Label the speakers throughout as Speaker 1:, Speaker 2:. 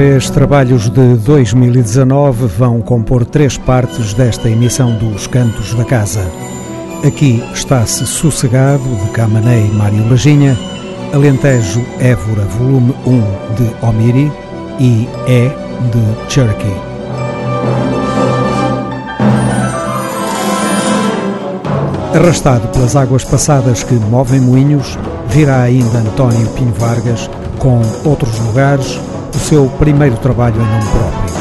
Speaker 1: três trabalhos de 2019 vão compor três partes desta emissão dos Cantos da Casa. Aqui está-se Sossegado, de Camanei Mário Lajinha, Alentejo Évora, volume 1, de Omiri e É, de Cherokee. Arrastado pelas águas passadas que movem moinhos, virá ainda António Pinho Vargas com outros lugares, o seu primeiro trabalho em nome próprio.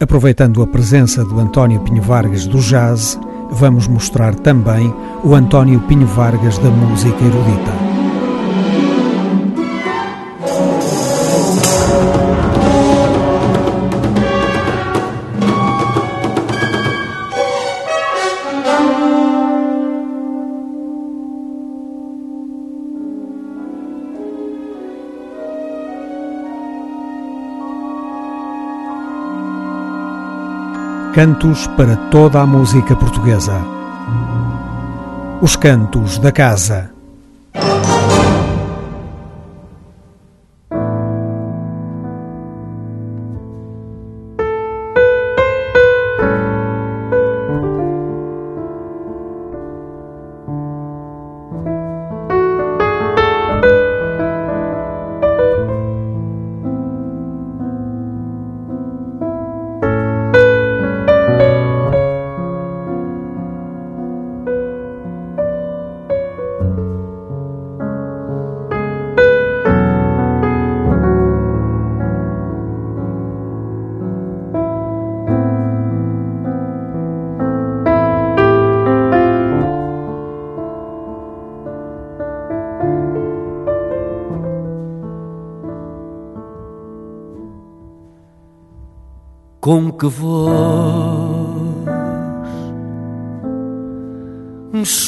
Speaker 1: Aproveitando a presença do António Pinho Vargas do jazz, vamos mostrar também o António Pinho Vargas da música erudita. Cantos para toda a música portuguesa. Os Cantos da Casa.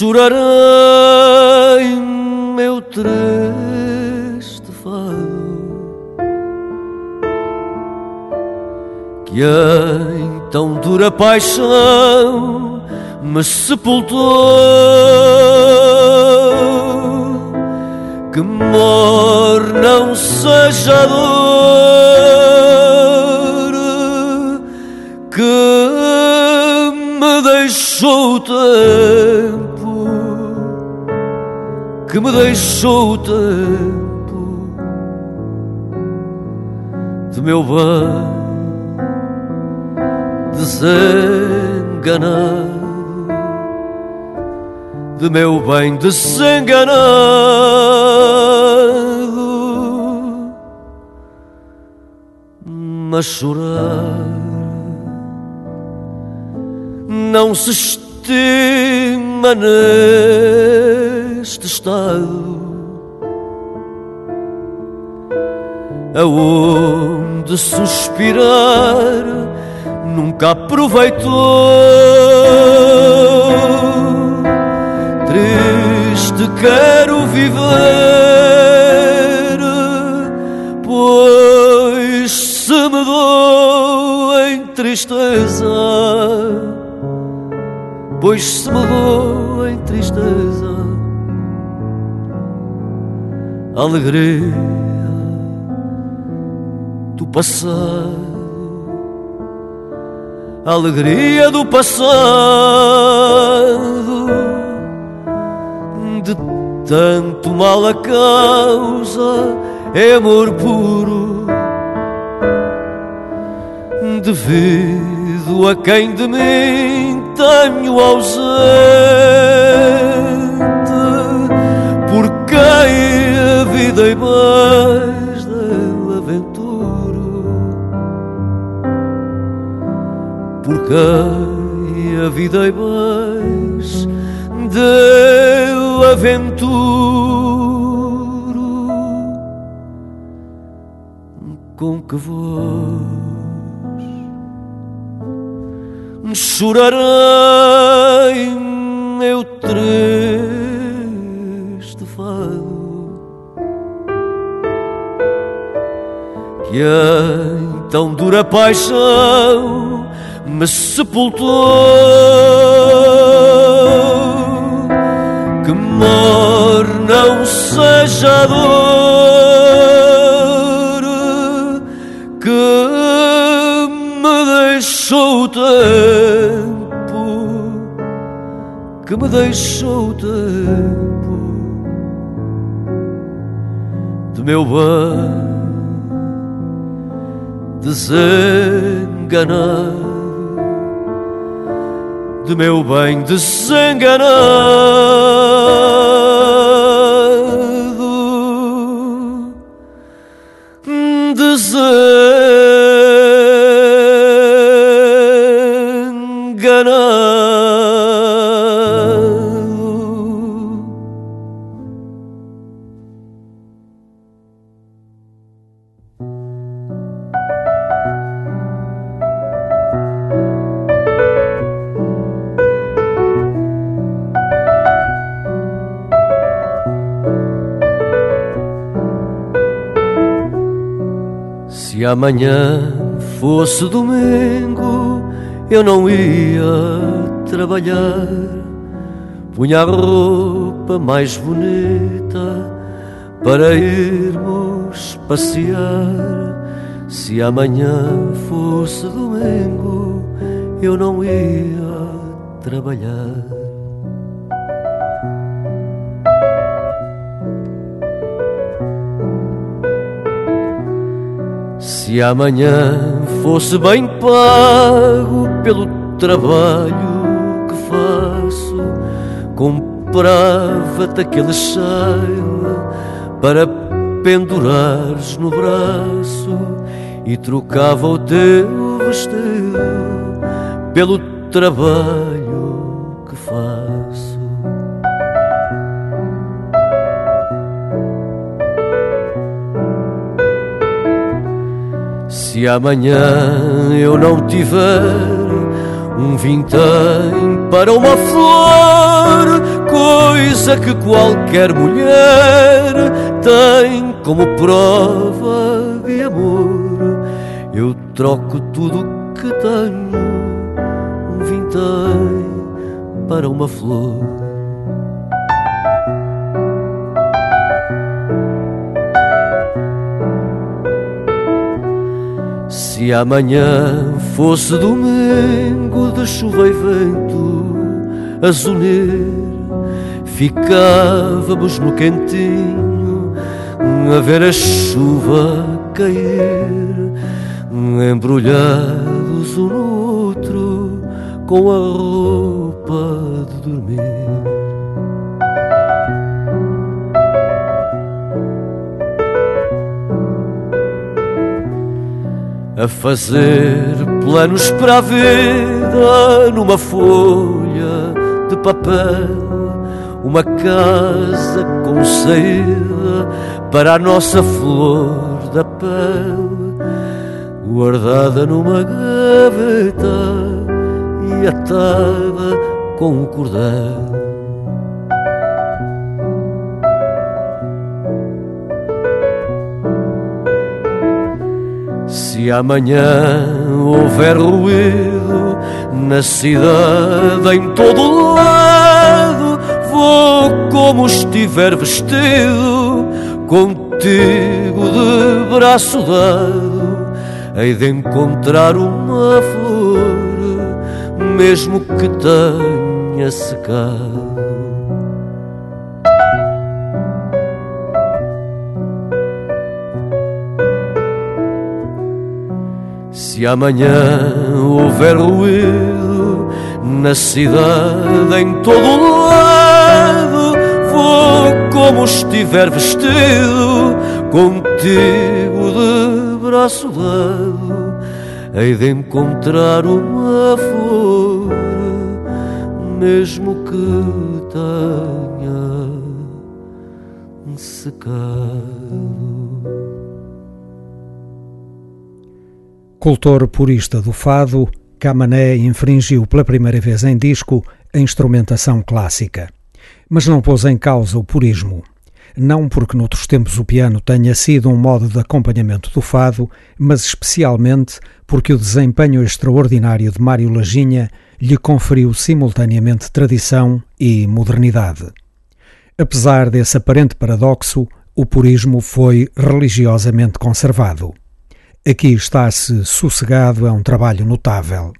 Speaker 2: Chorarei meu triste fado que em tão dura paixão me sepultou que mor não seja dor que me deixou tempo, que me deixou o tempo de meu bem desenganado, de meu bem desenganado, mas chorar não se estima neste estado. Aonde suspirar nunca aproveitou. Triste quero viver pois se me dou em tristeza pois se mudou em tristeza, alegria do passado, alegria do passado, de tanto mal a causa é amor puro, devido a quem de mim tenho ausente, por quem a vida e mais deu aventuro, por quem a vida e mais deu aventuro, com que voz chorarei meu triste fado que em tão dura paixão me sepultou que morna não seja dor me deixou o tempo de meu bem desenganado de meu bem desenganado, desenganado. Amanhã fosse domingo, eu não ia trabalhar. Punha a roupa mais bonita para irmos passear. Se amanhã fosse domingo, eu não ia trabalhar. Se amanhã fosse bem pago pelo trabalho que faço, comprava-te aquele cheiro para pendurares no braço e trocava o teu vestido pelo trabalho Se amanhã eu não tiver um vintém para uma flor, coisa que qualquer mulher tem como prova de amor, eu troco tudo que tenho, um vintém para uma flor. Se amanhã fosse domingo de chuva e vento a zunir, ficávamos no quentinho a ver a chuva cair, embrulhados um no outro com a roupa de dormir. A fazer planos para a vida numa folha de papel, uma casa com saída para a nossa flor da pele, guardada numa gaveta e atada com um cordel. Se amanhã houver ruído na cidade, em todo lado, vou como estiver vestido, contigo de braço dado, hei de encontrar uma flor, mesmo que tenha secado. Se amanhã houver ruído na cidade, em todo lado, vou como estiver vestido, contigo de braço dado, hei de encontrar uma flor, mesmo que tenha secado.
Speaker 1: Cultor purista do fado, Camané infringiu pela primeira vez em disco a instrumentação clássica. Mas não pôs em causa o purismo. Não porque noutros tempos o piano tenha sido um modo de acompanhamento do fado, mas especialmente porque o desempenho extraordinário de Mário Laginha lhe conferiu simultaneamente tradição e modernidade. Apesar desse aparente paradoxo, o purismo foi religiosamente conservado. Aqui está-se sossegado é um trabalho notável.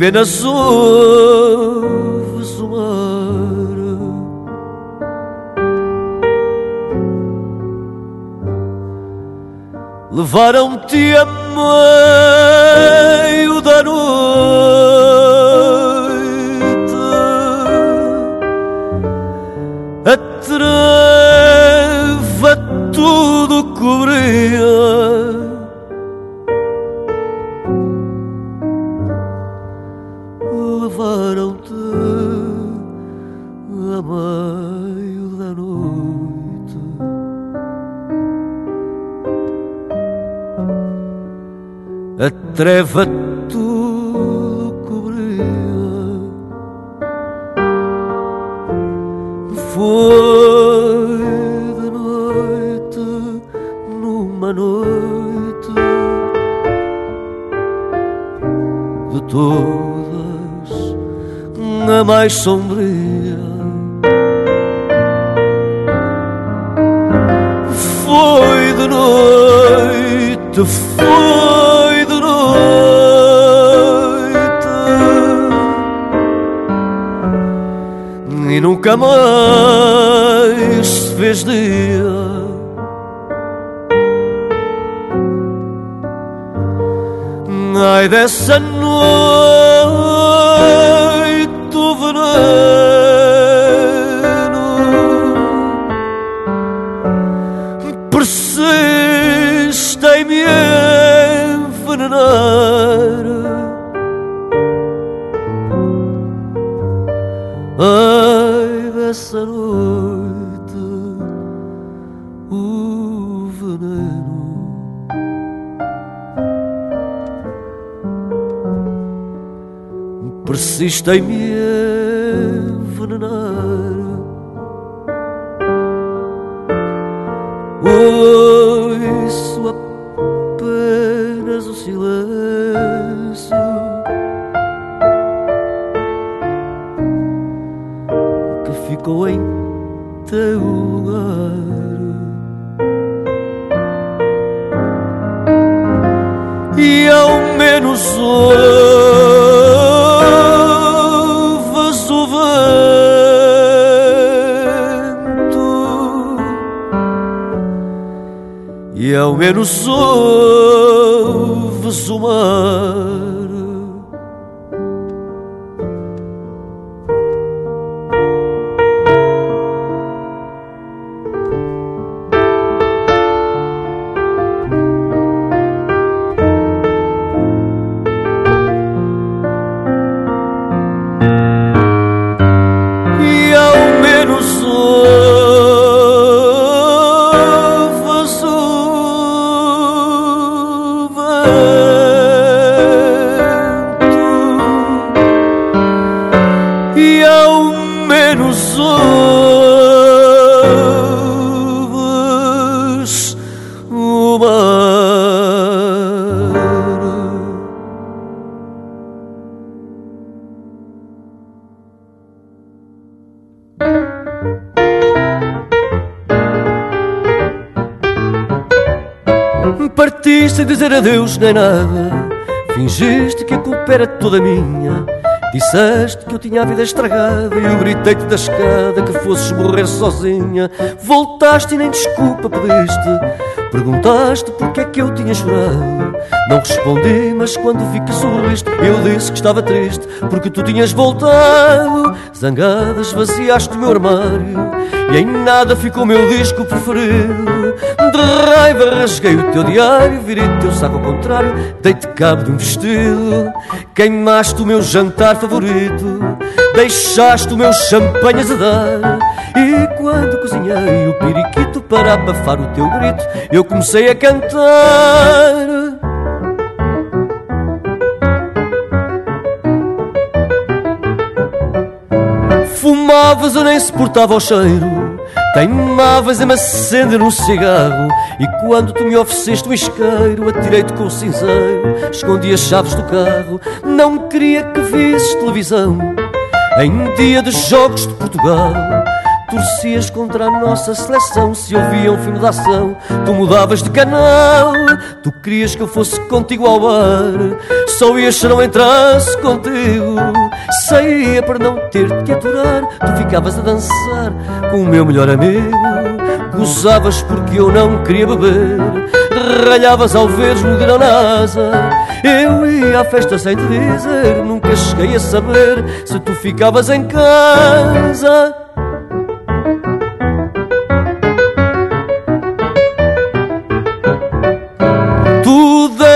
Speaker 2: Apenas ouves o mar. Levaram-te treva tudo cobria. Foi de noite, numa noite de todas, a mais sombria. Foi de noite, foi e nunca mais se fez dia. Ai dessa persiste em nos ouves o mar. Partiste sem dizer adeus nem nada Fingiste que a culpa era toda minha Disseste que eu tinha a vida estragada E eu gritei-te da escada que fosses morrer sozinha. Voltaste e nem desculpa pediste. Perguntaste porque é que eu tinha chorado. Não respondi, mas quando vi que sorriste Eu disse que estava triste Porque tu tinhas voltado. Zangada esvaziaste o meu armário E em nada ficou o meu disco preferido De raiva rasguei o teu diário Virei o teu saco ao contrário Dei-te cabo de um vestido Queimaste o meu jantar favorito Deixaste o meu champanhe azedar E quando cozinhei o periquito Para abafar o teu grito Eu comecei a cantar. Fumavas, eu nem suportava o cheiro Teimavas em me acender um cigarro E quando tu me ofereceste um isqueiro Atirei-te com o cinzeiro Escondi as chaves do carro Não queria que visses televisão. Em dia de jogos de Portugal Torcias contra a nossa seleção Se ouvia um filme de ação Tu mudavas de canal Tu querias que eu fosse contigo ao bar Só ias se não entrasse contigo Saía para não ter de te aturar Tu ficavas a dançar com o meu melhor amigo Gozavas porque eu não queria beber Ralhavas ao veres-me de NASA Eu ia à festa sem te dizer Nunca cheguei a saber Se tu ficavas em casa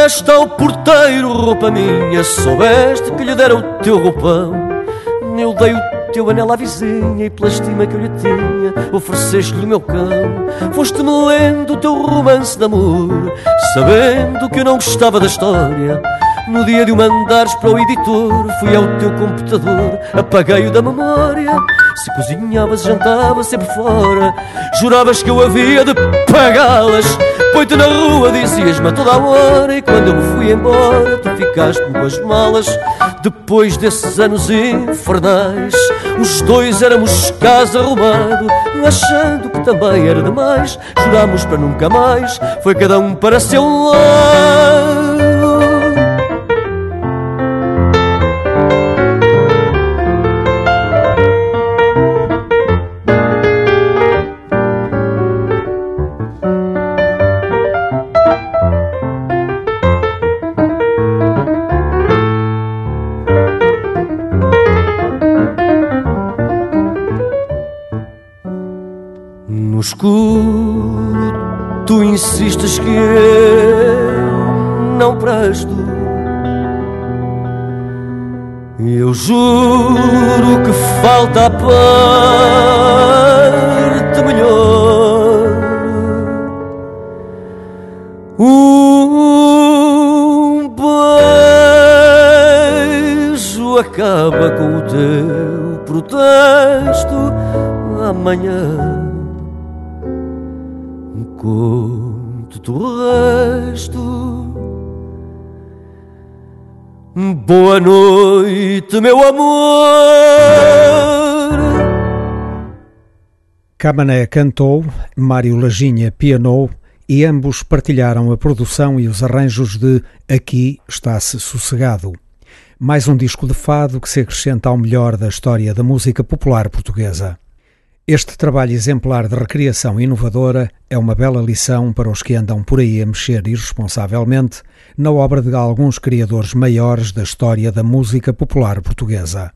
Speaker 2: deste ao porteiro roupa minha, soubeste que lhe dera o teu roupão. Eu dei o teu anel à vizinha e pela estima que eu lhe tinha, ofereceste-lhe o meu cão. Foste-me lendo o teu romance de amor, sabendo que eu não gostava da história. No dia de o mandares para o editor, fui ao teu computador, apaguei-o da memória. Se cozinhavas, jantavas sempre fora, juravas que eu havia de pagá-las. Põe-te na rua, dizias-me a toda a hora E quando eu me fui embora, tu ficaste-me com as malas Depois desses anos infernais Os dois éramos casa arrumado Achando que também era demais Jurámos para nunca mais Foi cada um para seu lado insistes que eu não presto. Eu juro que falta parte noite, meu amor.
Speaker 1: Camané cantou, Mário Laginha pianou e ambos partilharam a produção e os arranjos de Aqui Está-se Sossegado. Mais um disco de fado que se acrescenta ao melhor da história da música popular portuguesa. Este trabalho exemplar de recriação inovadora é uma bela lição para os que andam por aí a mexer irresponsavelmente na obra de alguns criadores maiores da história da música popular portuguesa.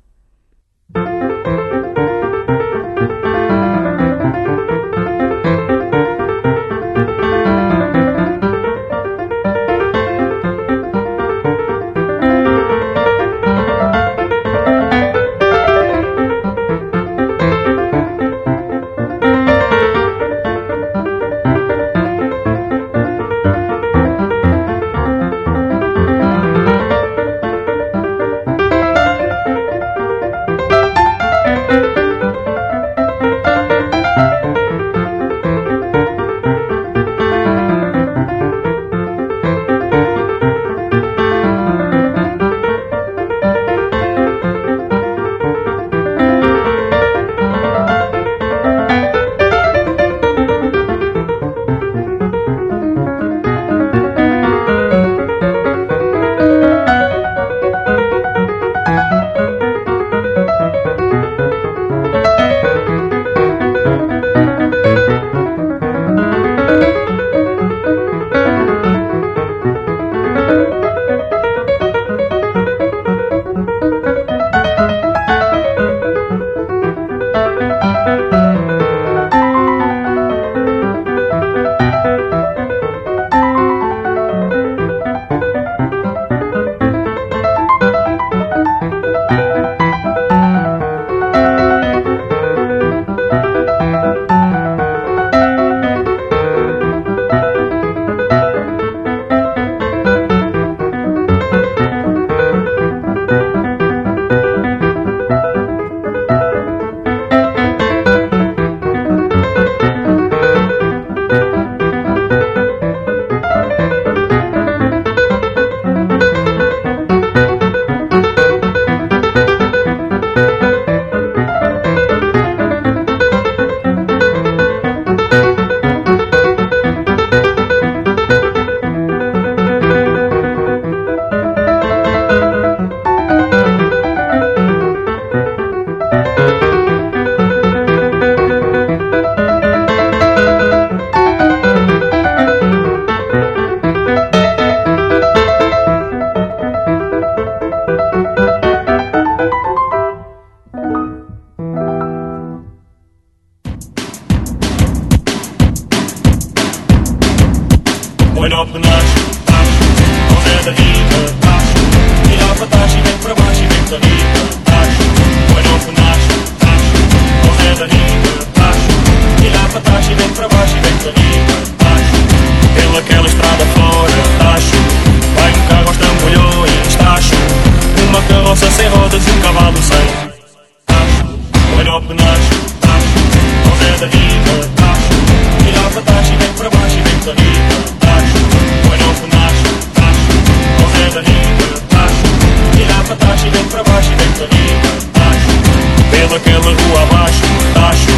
Speaker 3: daquela rua abaixo, tacho.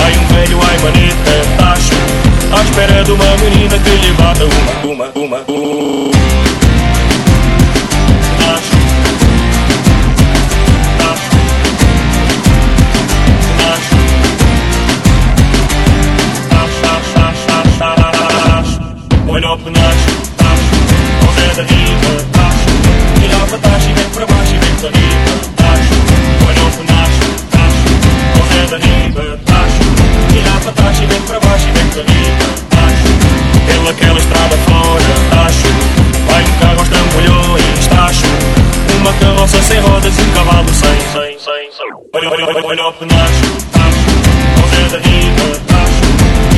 Speaker 3: Vai um velho, ai maneta, tacho. À espera de uma menina que lhe bata uma, uma, uma, uma. olha, olha o penacho, tacho, ao Zé da Riva, tacho,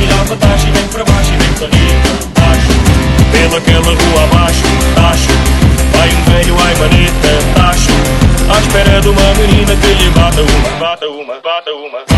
Speaker 3: lá para taxa e vem para baixo e vem para riba, tacho, pela aquela rua abaixo, tacho, vai um velho ai maneta, tacho, à espera de uma menina que lhe bata uma, bata uma, bata uma.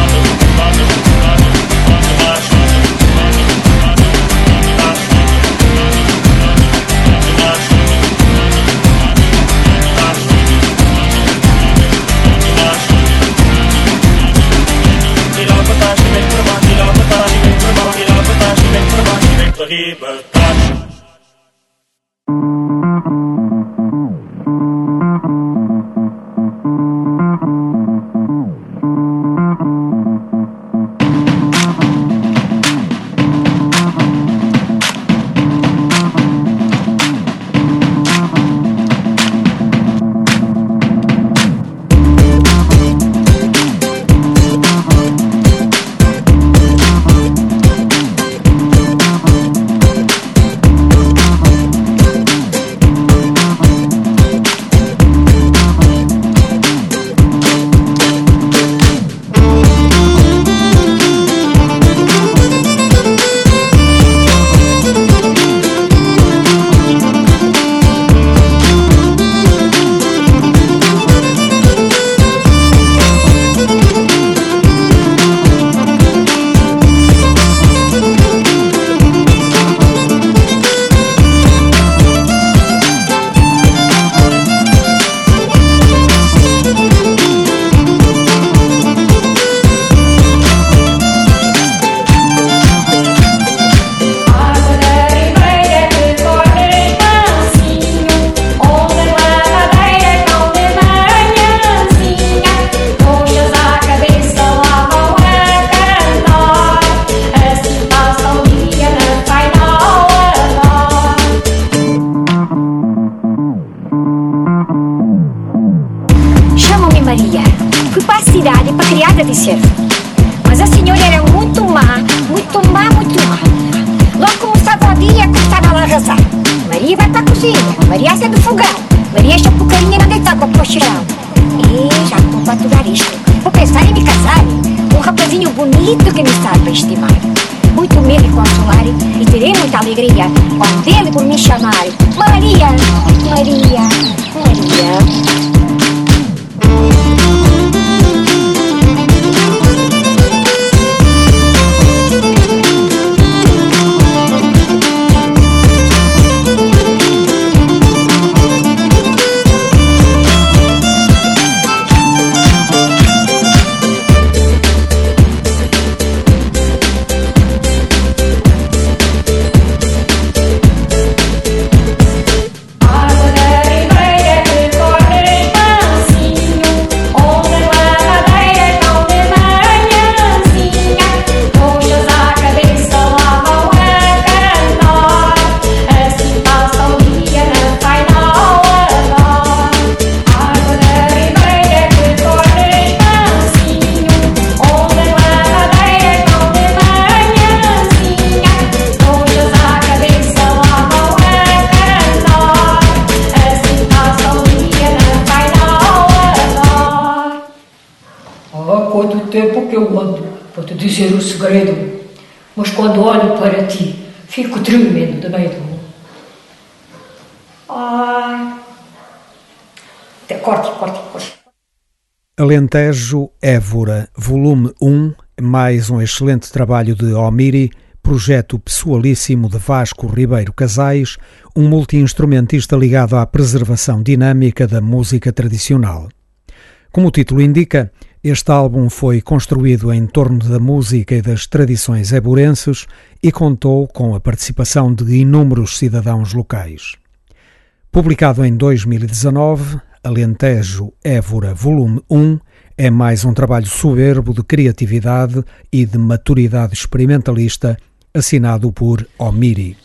Speaker 4: Alentejo Évora, volume 1, mais um excelente trabalho de Omiri, projeto pessoalíssimo de Vasco Ribeiro Casais, um multiinstrumentista ligado à preservação dinâmica da música tradicional. Como o título indica, este álbum foi construído em torno da música e das tradições eburenses e contou com a participação de inúmeros cidadãos locais. Publicado em 2019, Alentejo Évora Volume 1 é mais um trabalho soberbo de criatividade e de maturidade experimentalista, assinado por Omiri.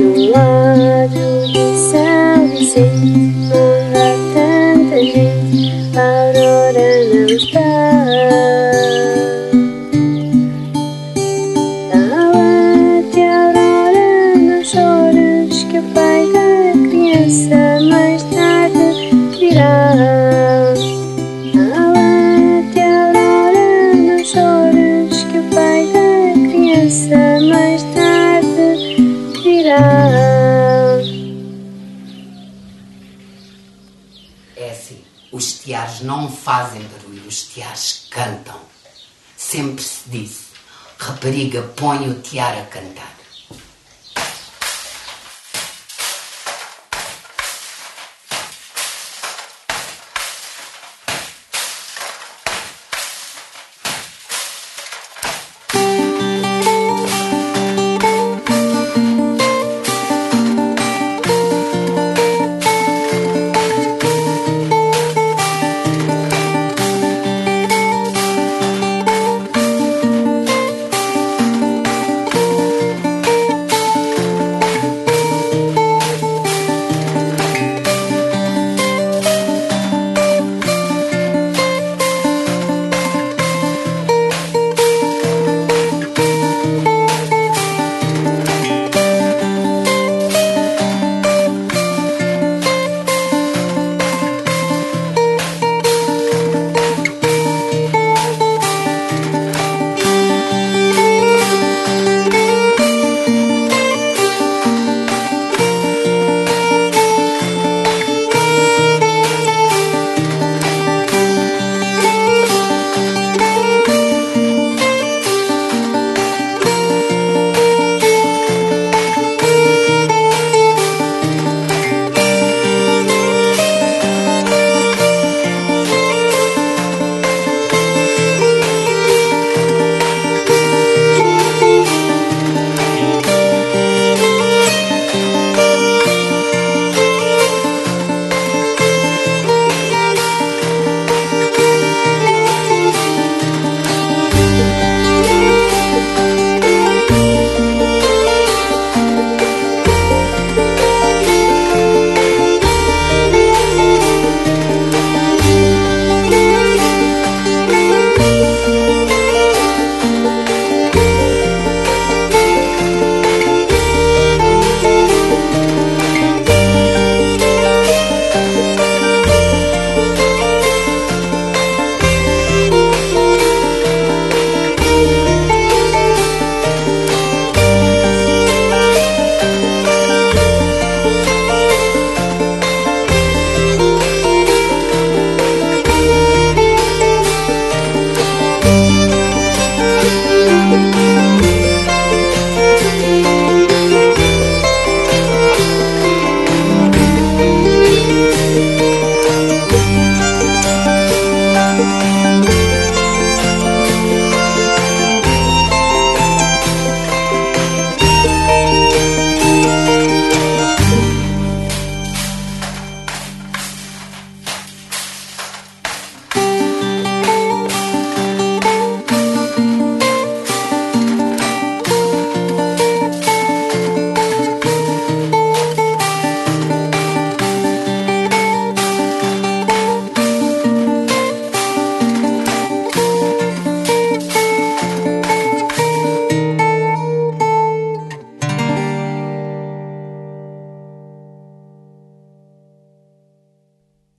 Speaker 4: you are, you deserve.
Speaker 5: os tiares cantam. Sempre se disse, rapariga, põe o tiar
Speaker 1: a cantar.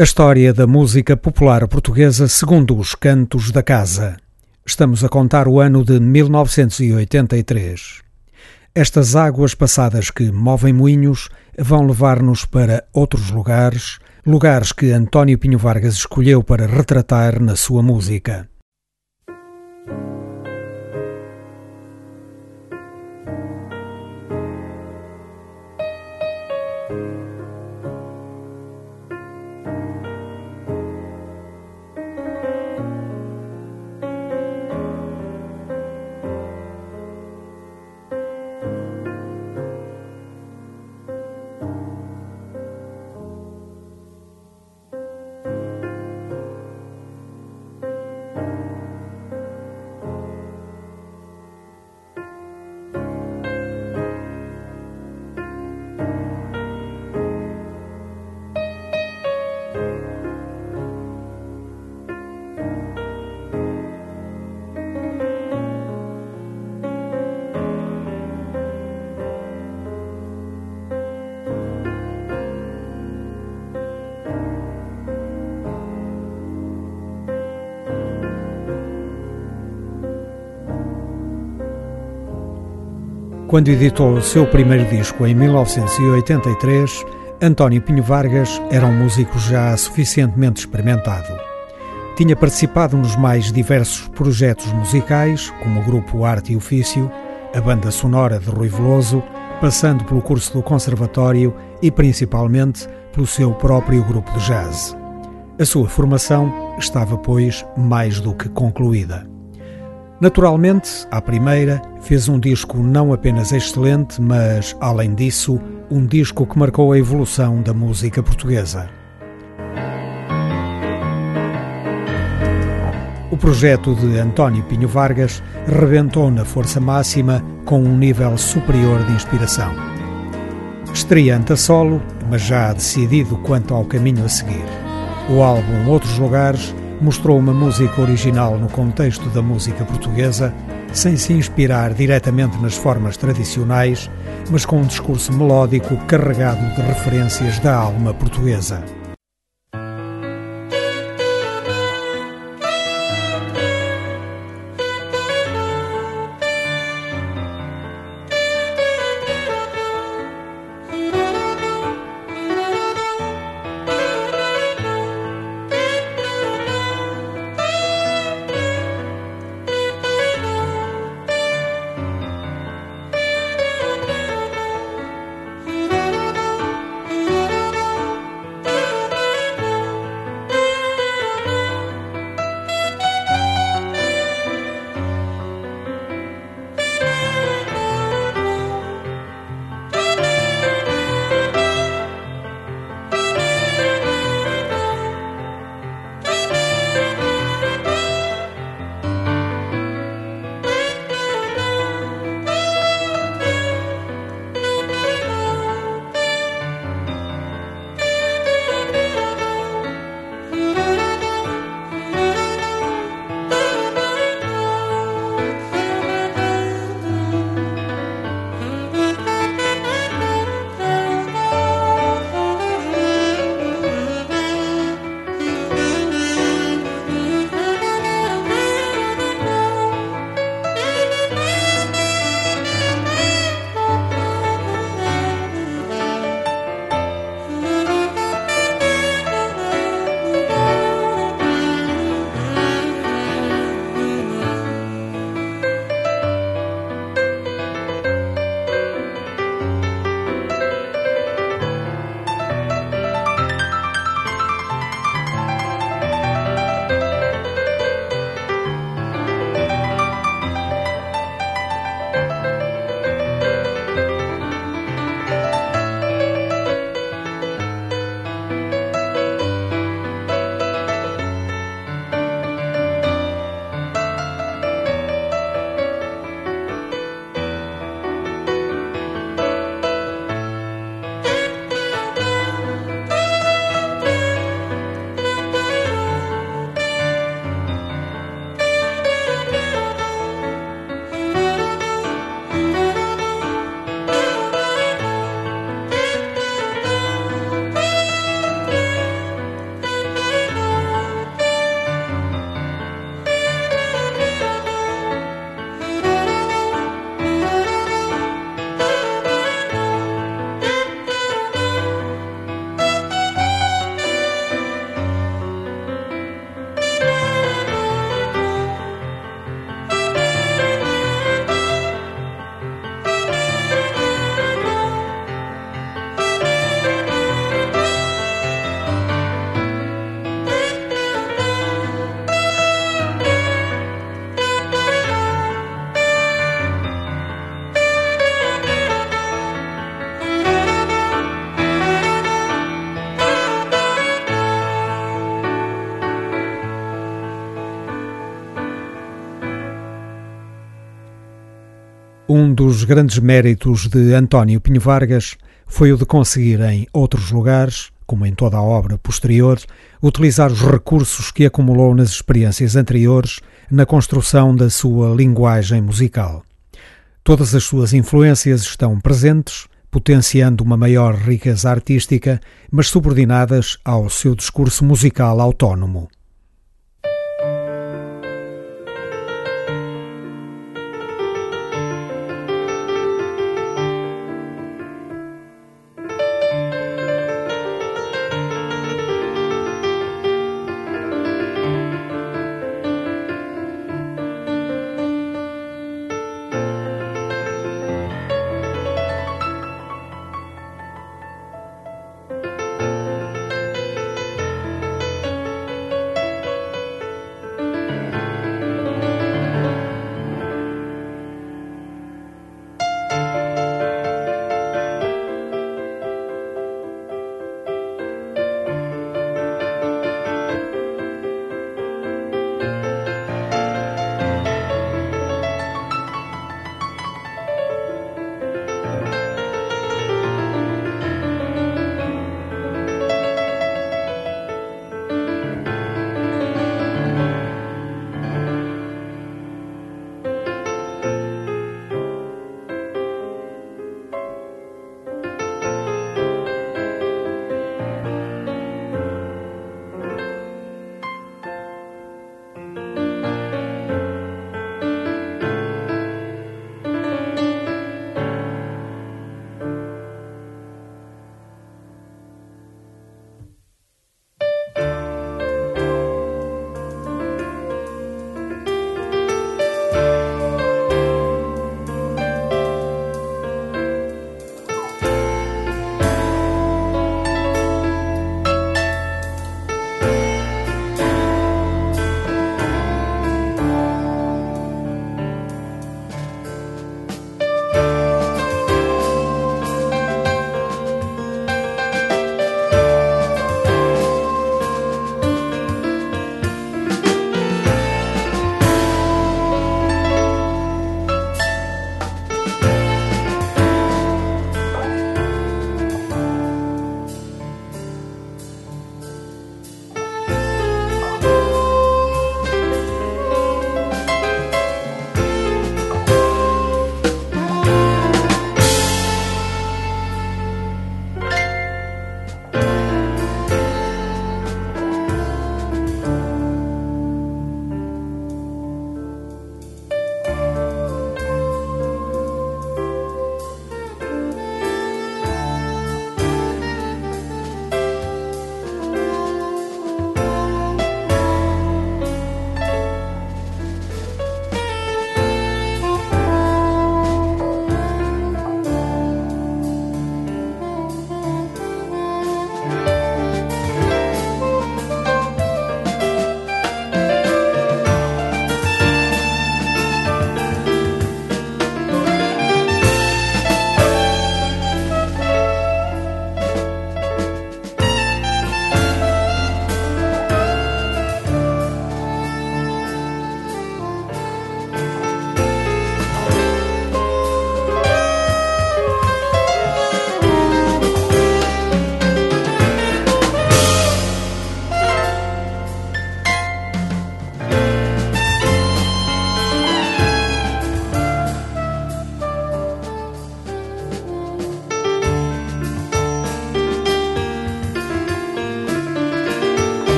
Speaker 1: A história da música popular portuguesa segundo os cantos da casa. Estamos a contar o ano de 1983. Estas águas passadas que movem moinhos vão levar-nos para outros lugares, lugares que António Pinho Vargas escolheu para retratar na sua música. Quando editou o seu primeiro disco em 1983, António Pinho Vargas era um músico já suficientemente experimentado. Tinha participado nos mais diversos projetos musicais, como o grupo Arte e Ofício, a banda sonora de Rui Veloso, passando pelo curso do Conservatório e principalmente pelo seu próprio grupo de jazz. A sua formação estava, pois, mais do que concluída. Naturalmente, à primeira, fez um disco não apenas excelente, mas, além disso, um disco que marcou a evolução da música portuguesa. O projeto de António Pinho Vargas rebentou na força máxima com um nível superior de inspiração. Estreante a solo, mas já decidido quanto ao caminho a seguir. O álbum Outros Lugares mostrou uma música original no contexto da música portuguesa, sem se inspirar diretamente nas formas tradicionais, mas com um discurso melódico carregado de referências da alma portuguesa. Um dos grandes méritos de António Pinho Vargas foi o de conseguir, em outros lugares, como em toda a obra posterior, utilizar os recursos que acumulou nas experiências anteriores na construção da sua linguagem musical. Todas as suas influências estão presentes, potenciando uma maior riqueza artística, mas subordinadas ao seu discurso musical autónomo.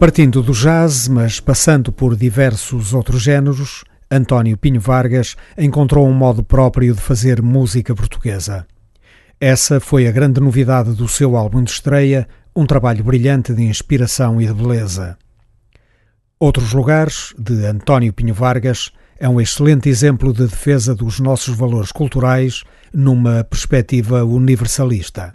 Speaker 1: Partindo do jazz, mas passando por diversos outros géneros, António Pinho Vargas encontrou um modo próprio de fazer música portuguesa. Essa foi a grande novidade do seu álbum de estreia, um trabalho brilhante de inspiração e de beleza. Outros Lugares, de António Pinho Vargas, é um excelente exemplo de defesa dos nossos valores culturais numa perspectiva universalista.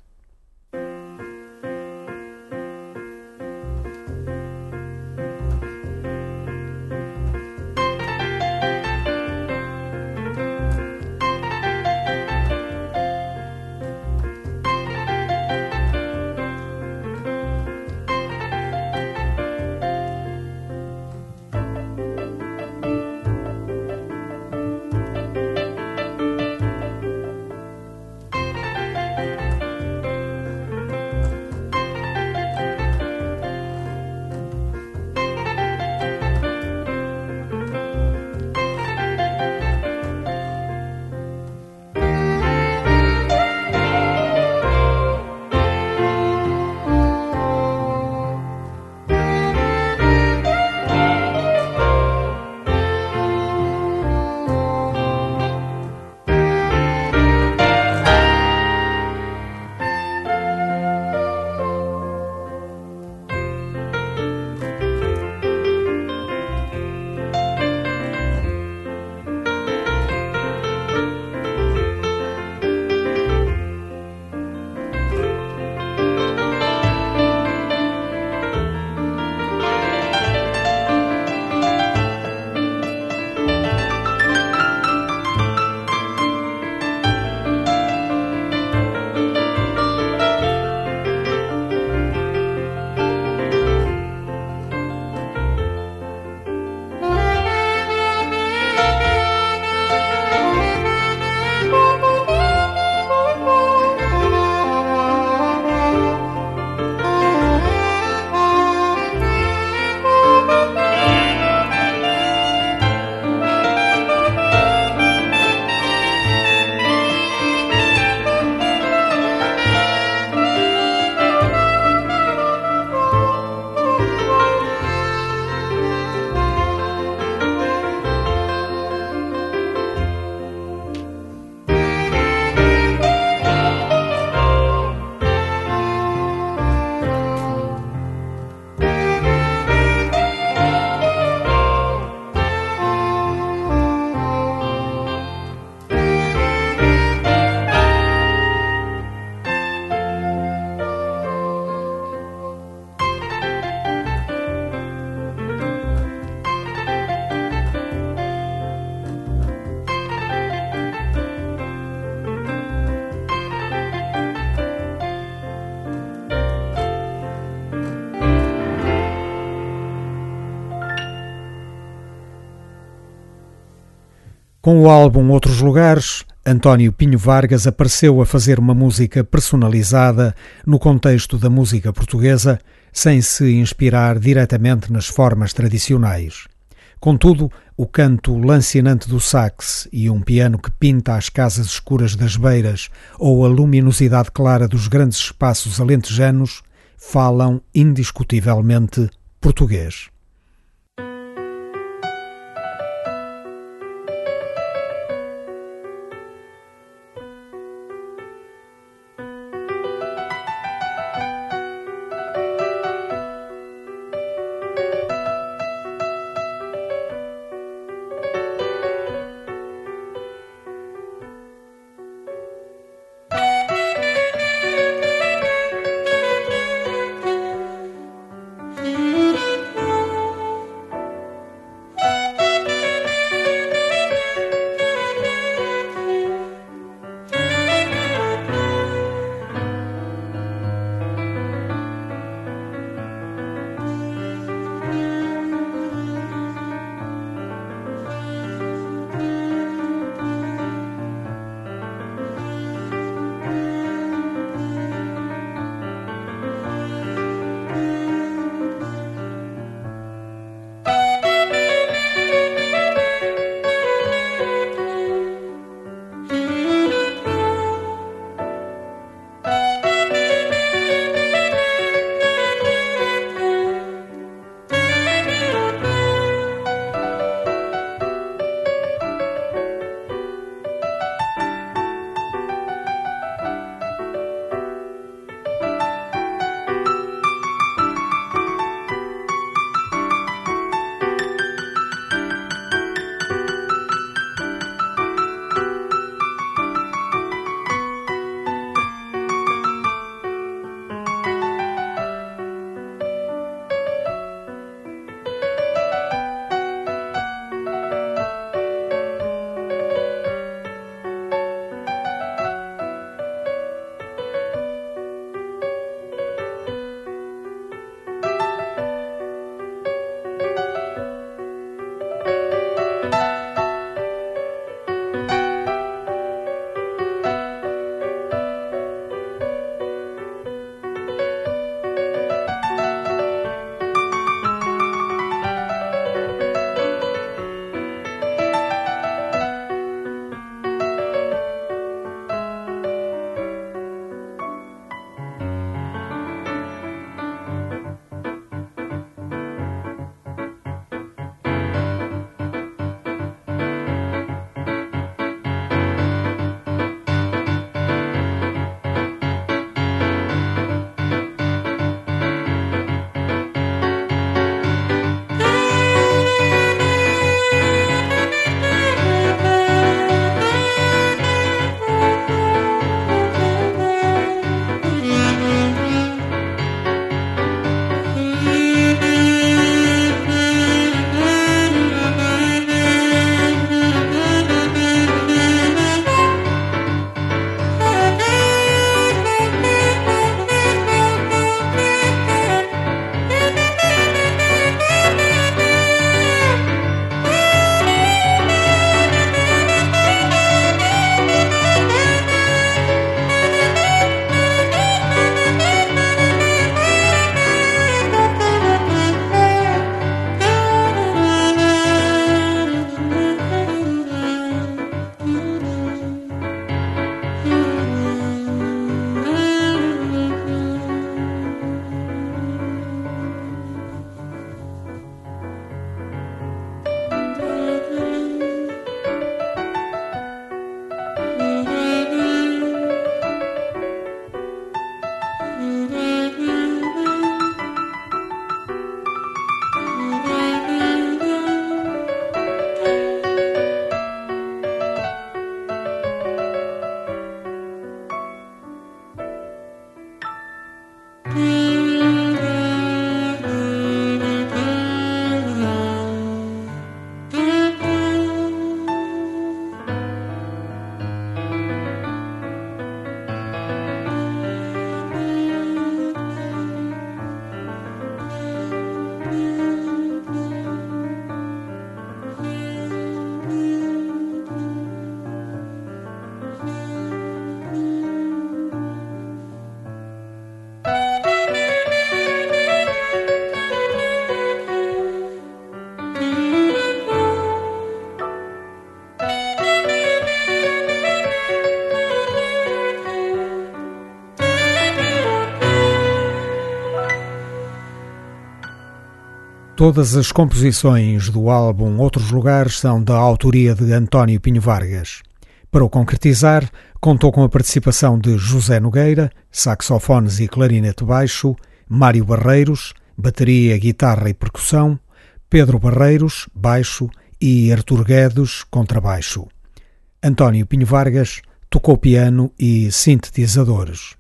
Speaker 1: Com o álbum Outros Lugares, António Pinho Vargas apareceu a fazer uma música personalizada no contexto da música portuguesa, sem se inspirar diretamente nas formas tradicionais. Contudo, o canto lancinante do sax e um piano que pinta as casas escuras das beiras ou a luminosidade clara dos grandes espaços alentejanos falam indiscutivelmente português. Todas as composições do álbum Outros Lugares são da autoria de António Pinho Vargas. Para o concretizar, contou com a participação de José Nogueira, saxofones e clarinete baixo, Mário Barreiros, bateria, guitarra e percussão, Pedro Barreiros, baixo e Artur Guedes, contrabaixo. António Pinho Vargas tocou piano e sintetizadores.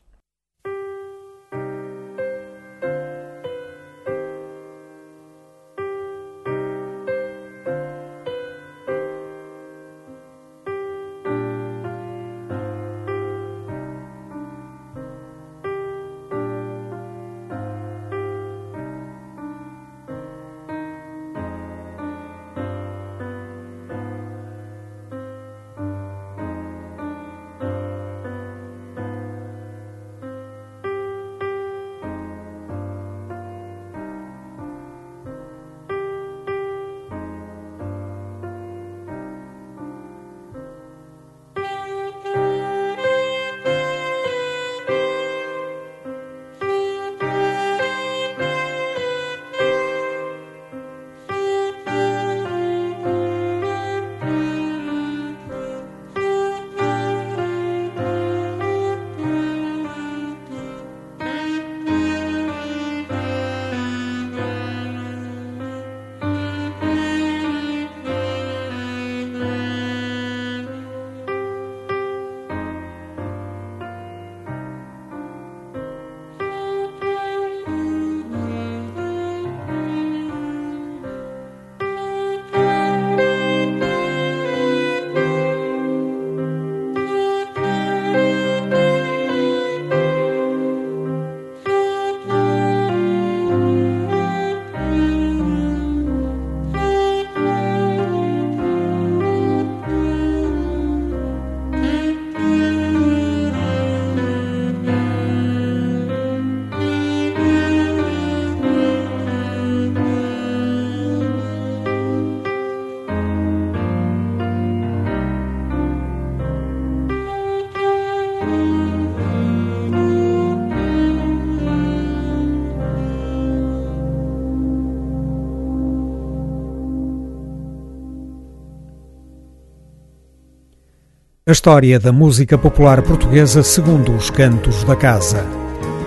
Speaker 1: A história da música popular portuguesa segundo os cantos da casa.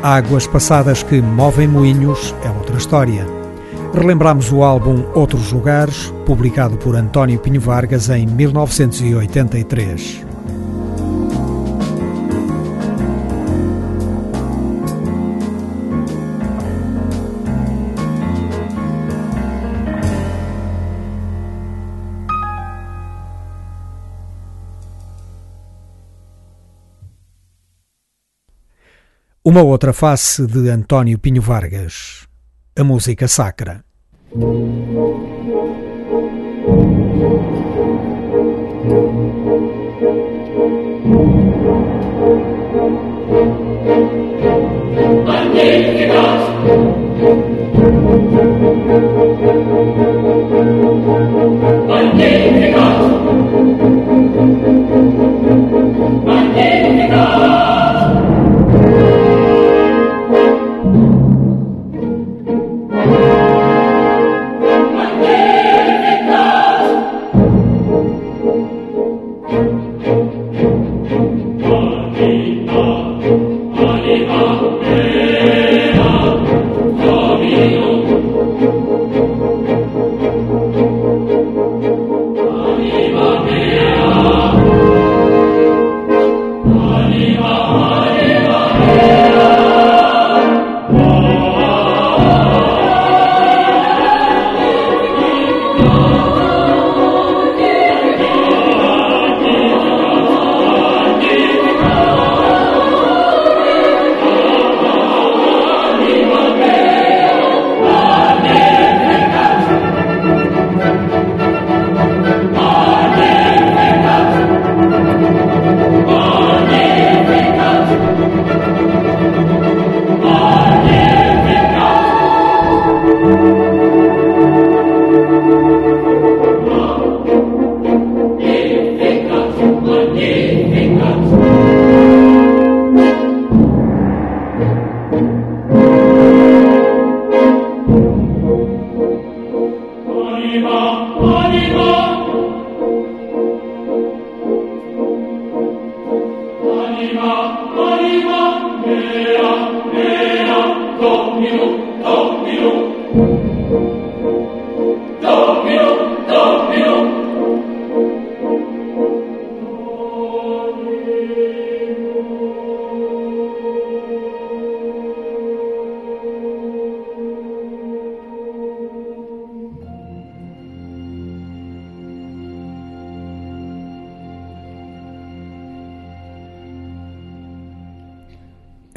Speaker 1: Águas passadas que movem moinhos é outra história. Relembramos o álbum Outros Lugares, publicado por António Pinho Vargas em 1983. Uma outra face de António Pinho Vargas. A música sacra.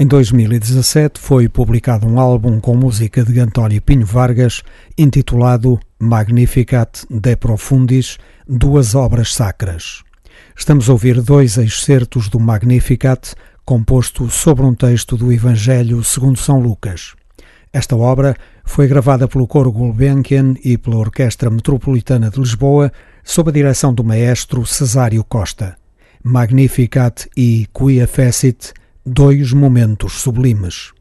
Speaker 1: Em 2017 foi publicado um álbum com música de António Pinho Vargas intitulado Magnificat de Profundis, duas obras sacras. Estamos a ouvir dois excertos do Magnificat, composto sobre um texto do Evangelho segundo São Lucas. Esta obra foi gravada pelo Coro Gulbenkian e pela Orquestra Metropolitana de Lisboa, sob a direção do maestro Cesário Costa. Magnificat e Quia Fecit dois momentos sublimes.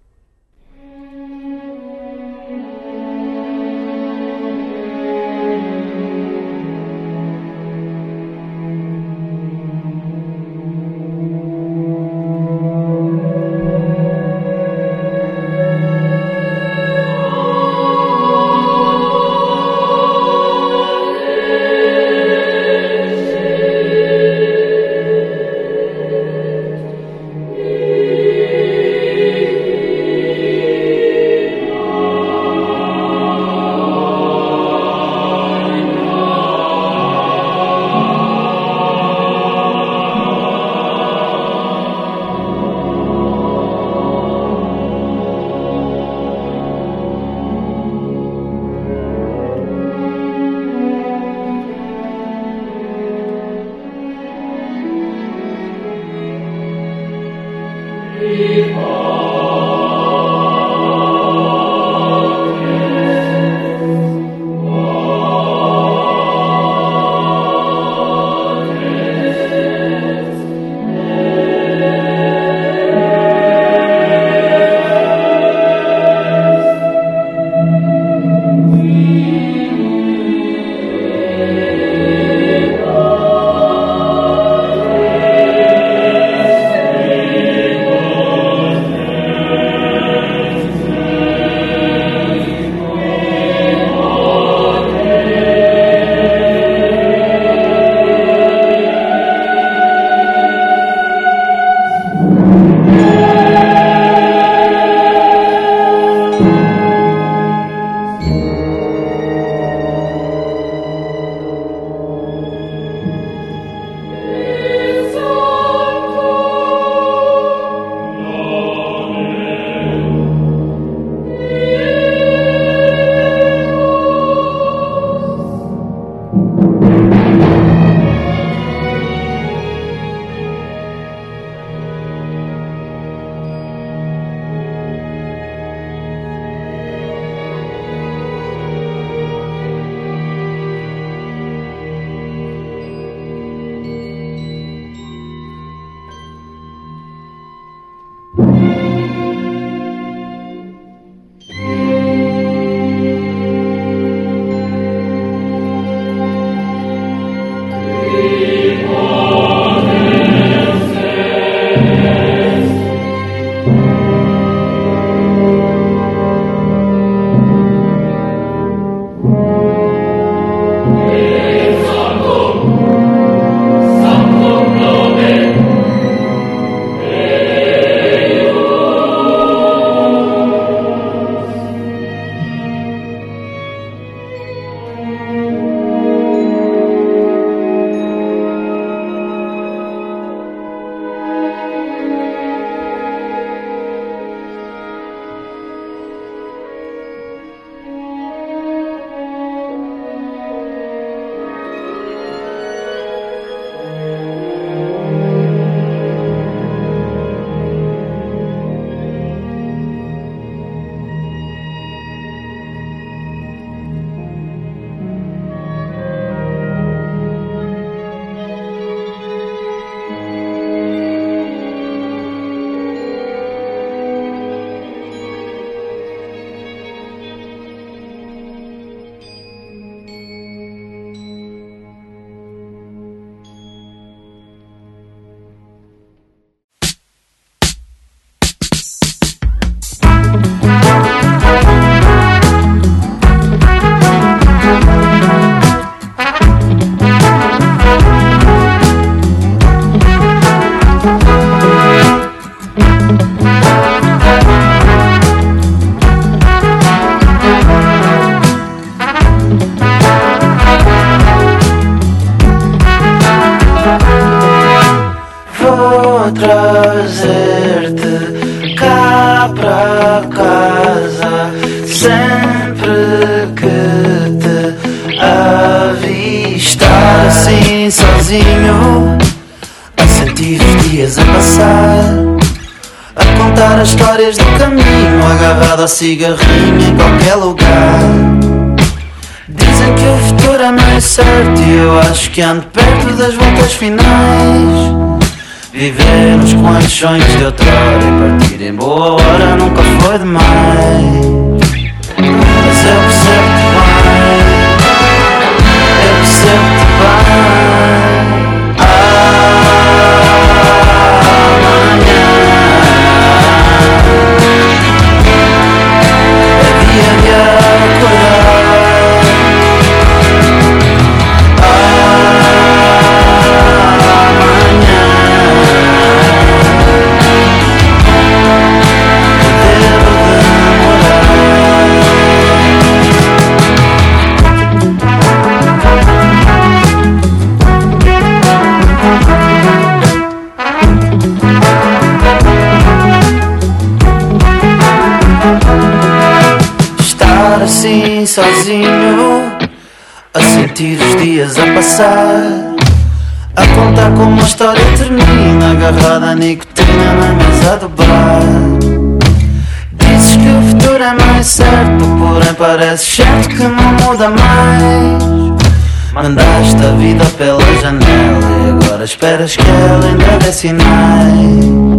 Speaker 6: Sozinho a sentir os dias a passar a contar as histórias do caminho agarrado a cigarrinho em qualquer lugar. Dizem que o futuro é mais certo E eu acho que ando perto das voltas finais. Viver nos sonhos de outrora E partir em boa hora nunca foi demais. Mas eu percebo-te sozinho A sentir os dias a passar A contar como a história termina Agarrada à nicotina na mesa do bar. Dizes que o futuro é mais certo Porém parece certo que não muda mais. Mandaste a vida pela janela E agora esperas que ela ainda dê sinais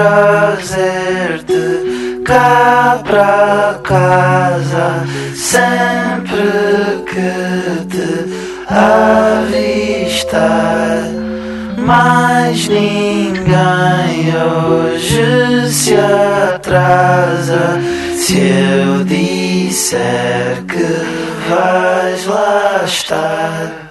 Speaker 6: trazer-te cá para casa sempre que te avistar. Mas ninguém hoje se atrasa se eu disser que vais lá estar.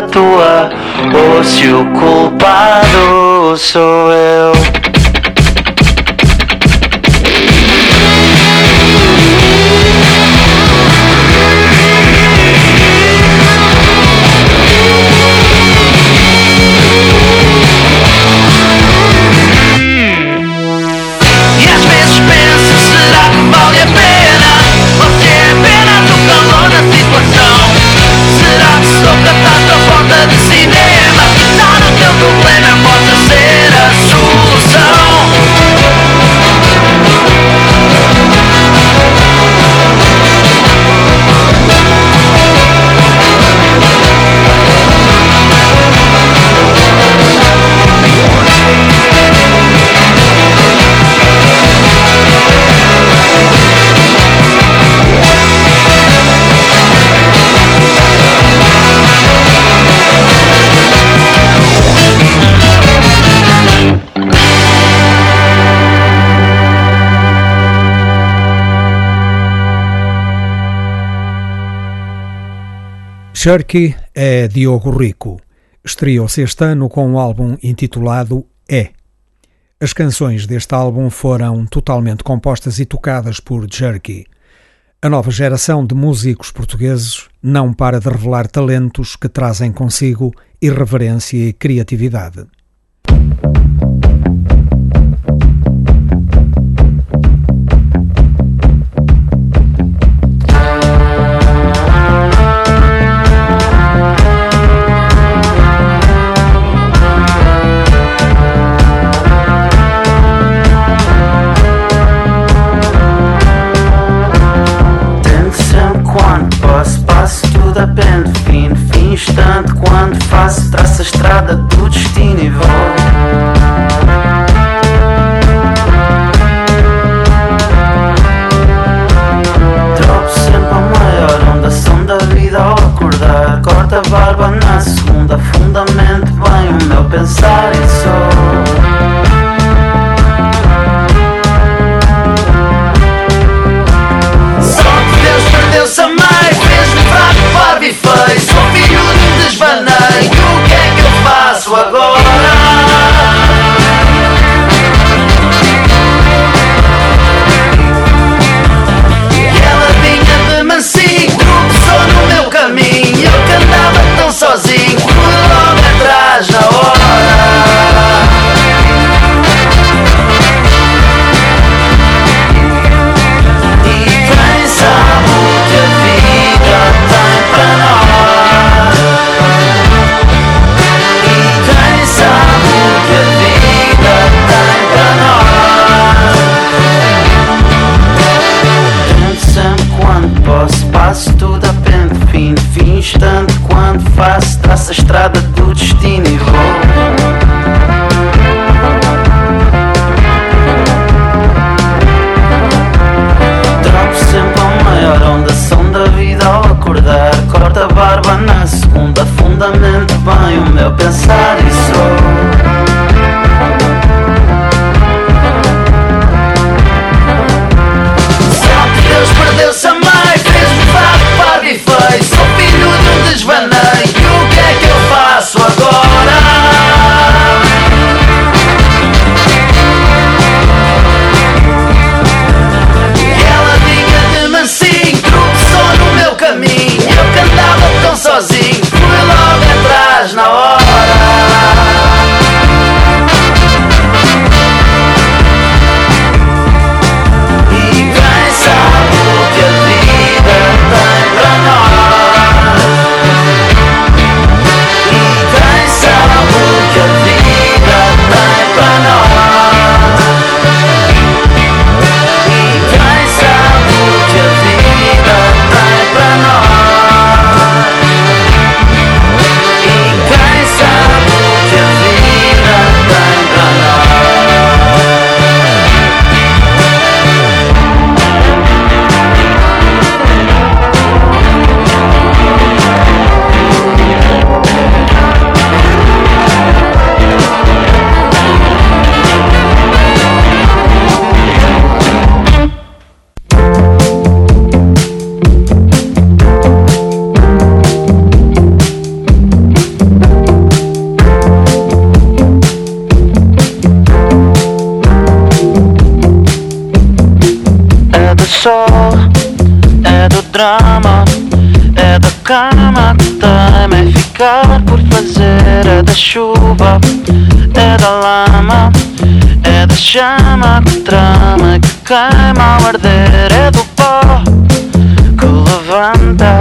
Speaker 6: Tua ou se o culpado sou eu.
Speaker 1: Cherky é Diogo Rico. Estreou-se este ano com um álbum intitulado É. As canções deste álbum foram totalmente compostas e tocadas por Jerky. A nova geração de músicos portugueses não para de revelar talentos que trazem consigo irreverência e criatividade.
Speaker 6: Instante quando faço traço a estrada do destino e vou. Chama que trama, que queima ao arder. É do pó que levanta,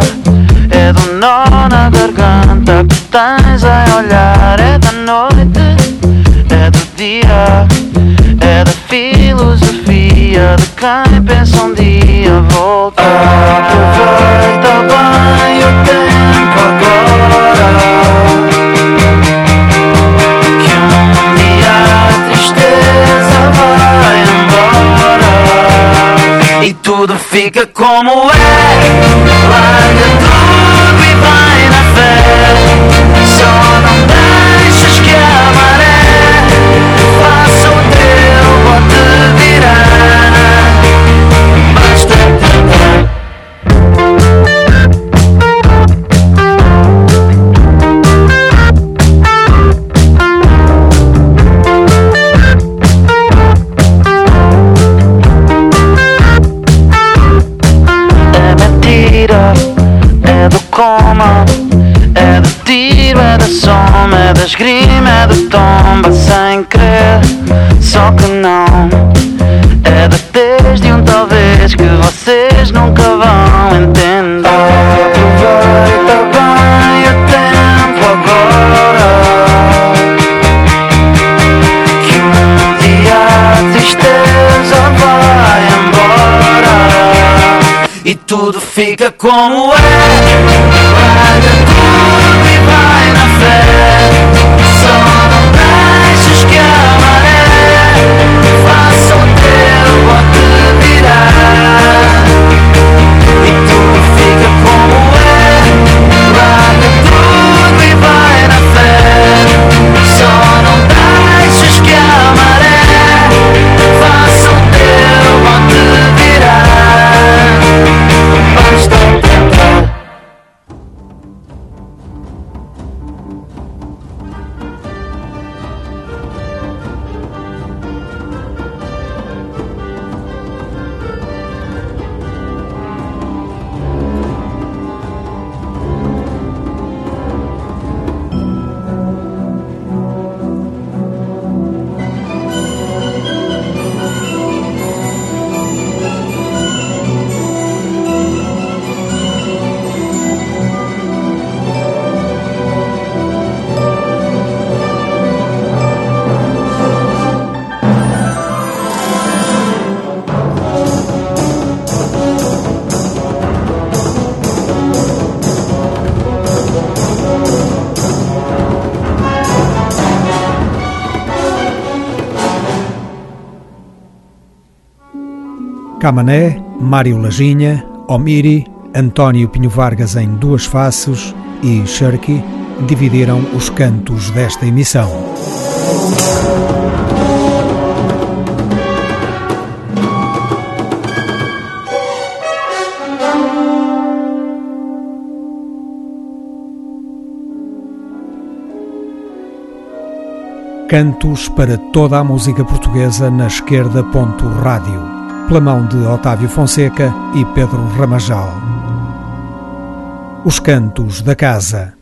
Speaker 6: é do nó na garganta que tens a olhar. É da noite, é do dia, é da filosofia de quem pensa um dia voltar. Fica como é. Larga tudo da soma, é da esgrima, é do tomba sem querer, só que não. É da desde um talvez que vocês nunca vão entender. Aproveita bem o tempo agora. Que um dia a tristeza vai embora e tudo fica como é. Larga
Speaker 1: Camané, Mário Lajinha, Omiri, António Pinho Vargas em Duas Faces e Sharky dividiram os cantos desta emissão. Cantos para toda a música portuguesa na esquerda. Rádio, pela mão de Otávio Fonseca e Pedro Ramajal. Os Cantos da Casa.